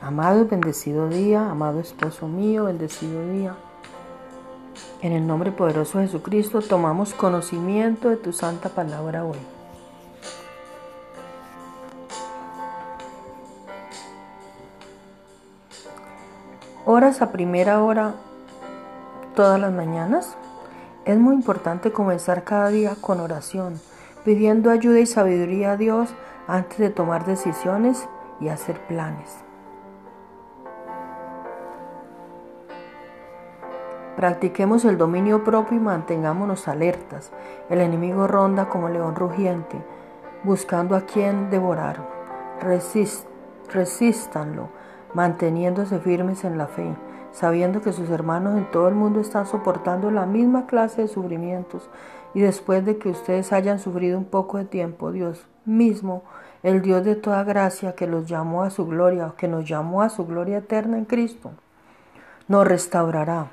Amado bendecido día, amado esposo mío, bendecido día. En el nombre poderoso de Jesucristo tomamos conocimiento de tu santa palabra hoy. Horas a primera hora todas las mañanas. Es muy importante comenzar cada día con oración, pidiendo ayuda y sabiduría a Dios antes de tomar decisiones y hacer planes. Practiquemos el dominio propio y mantengámonos alertas. El enemigo ronda como león rugiente, buscando a quien devorar. Resist, resístanlo, manteniéndose firmes en la fe, sabiendo que sus hermanos en todo el mundo están soportando la misma clase de sufrimientos. Y después de que ustedes hayan sufrido un poco de tiempo, Dios mismo, el Dios de toda gracia que los llamó a su gloria, que nos llamó a su gloria eterna en Cristo, nos restaurará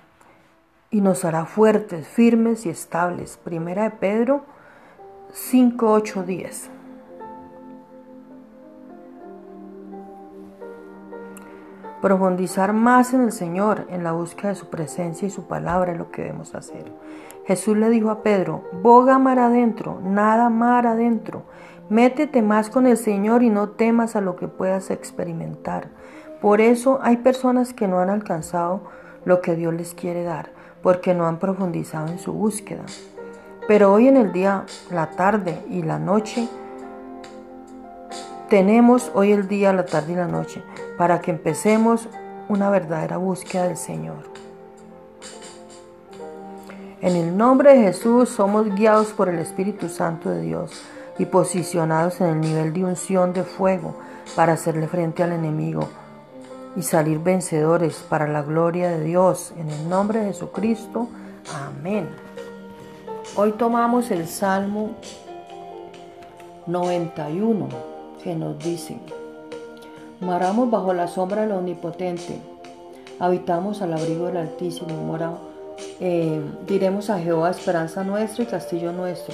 y nos hará fuertes, firmes y estables. Primera de Pedro 5, 8, 10. Profundizar más en el Señor, en la búsqueda de su presencia y su palabra es lo que debemos hacer. Jesús le dijo a Pedro, boga mar adentro, nada mar adentro. Métete más con el Señor y no temas a lo que puedas experimentar. Por eso hay personas que no han alcanzado lo que Dios les quiere dar porque no han profundizado en su búsqueda. Pero hoy en el día, la tarde y la noche, tenemos hoy el día, la tarde y la noche para que empecemos una verdadera búsqueda del Señor. En el nombre de Jesús somos guiados por el Espíritu Santo de Dios y posicionados en el nivel de unción de fuego para hacerle frente al enemigo y salir vencedores para la gloria de Dios. En el nombre de Jesucristo. Amén. Hoy tomamos el Salmo 91 que nos dice, Moramos bajo la sombra del Omnipotente, habitamos al abrigo del Altísimo, moramos, eh, diremos a Jehová esperanza nuestra y castillo nuestro,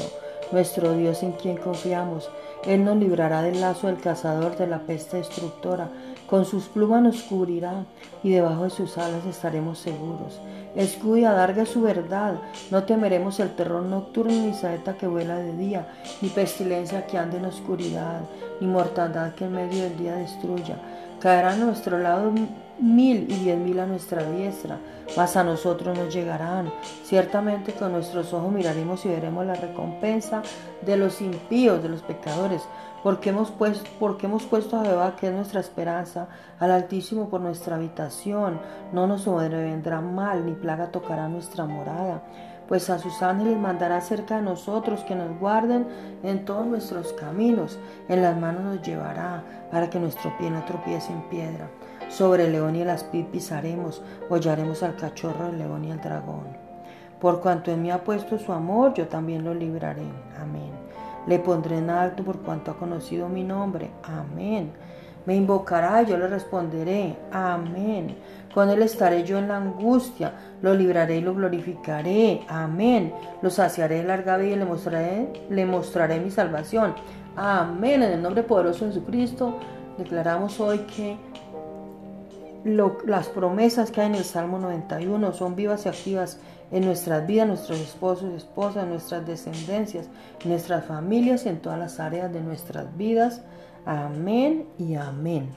nuestro Dios en quien confiamos. Él nos librará del lazo del cazador, de la peste destructora. Con sus plumas nos cubrirá y debajo de sus alas estaremos seguros. Escudo y adarga su verdad. No temeremos el terror nocturno ni saeta que vuela de día, ni pestilencia que ande en oscuridad, ni mortandad que en medio del día destruya. Caerá a nuestro lado mil y diez mil a nuestra diestra, mas a nosotros nos llegarán. Ciertamente con nuestros ojos miraremos y veremos la recompensa de los impíos, de los pecadores, porque hemos, puesto, porque hemos puesto a Jehová, que es nuestra esperanza, al Altísimo por nuestra habitación. No nos vendrá mal, ni plaga tocará nuestra morada pues a sus ángeles mandará cerca de nosotros que nos guarden en todos nuestros caminos. En las manos nos llevará para que nuestro pie no tropiece en piedra. Sobre el león y el aspid pisaremos, hollaremos al cachorro del león y al dragón. Por cuanto en mí ha puesto su amor, yo también lo libraré. Amén. Le pondré en alto por cuanto ha conocido mi nombre. Amén. Me invocará y yo le responderé. Amén. Con él estaré yo en la angustia. Lo libraré y lo glorificaré. Amén. Lo saciaré de larga vida y le mostraré, le mostraré mi salvación. Amén. En el nombre poderoso de Jesucristo declaramos hoy que las promesas que hay en el Salmo 91 son vivas y activas en nuestras vidas, nuestros esposos y esposas, nuestras descendencias, nuestras familias y en todas las áreas de nuestras vidas. Amén y amén.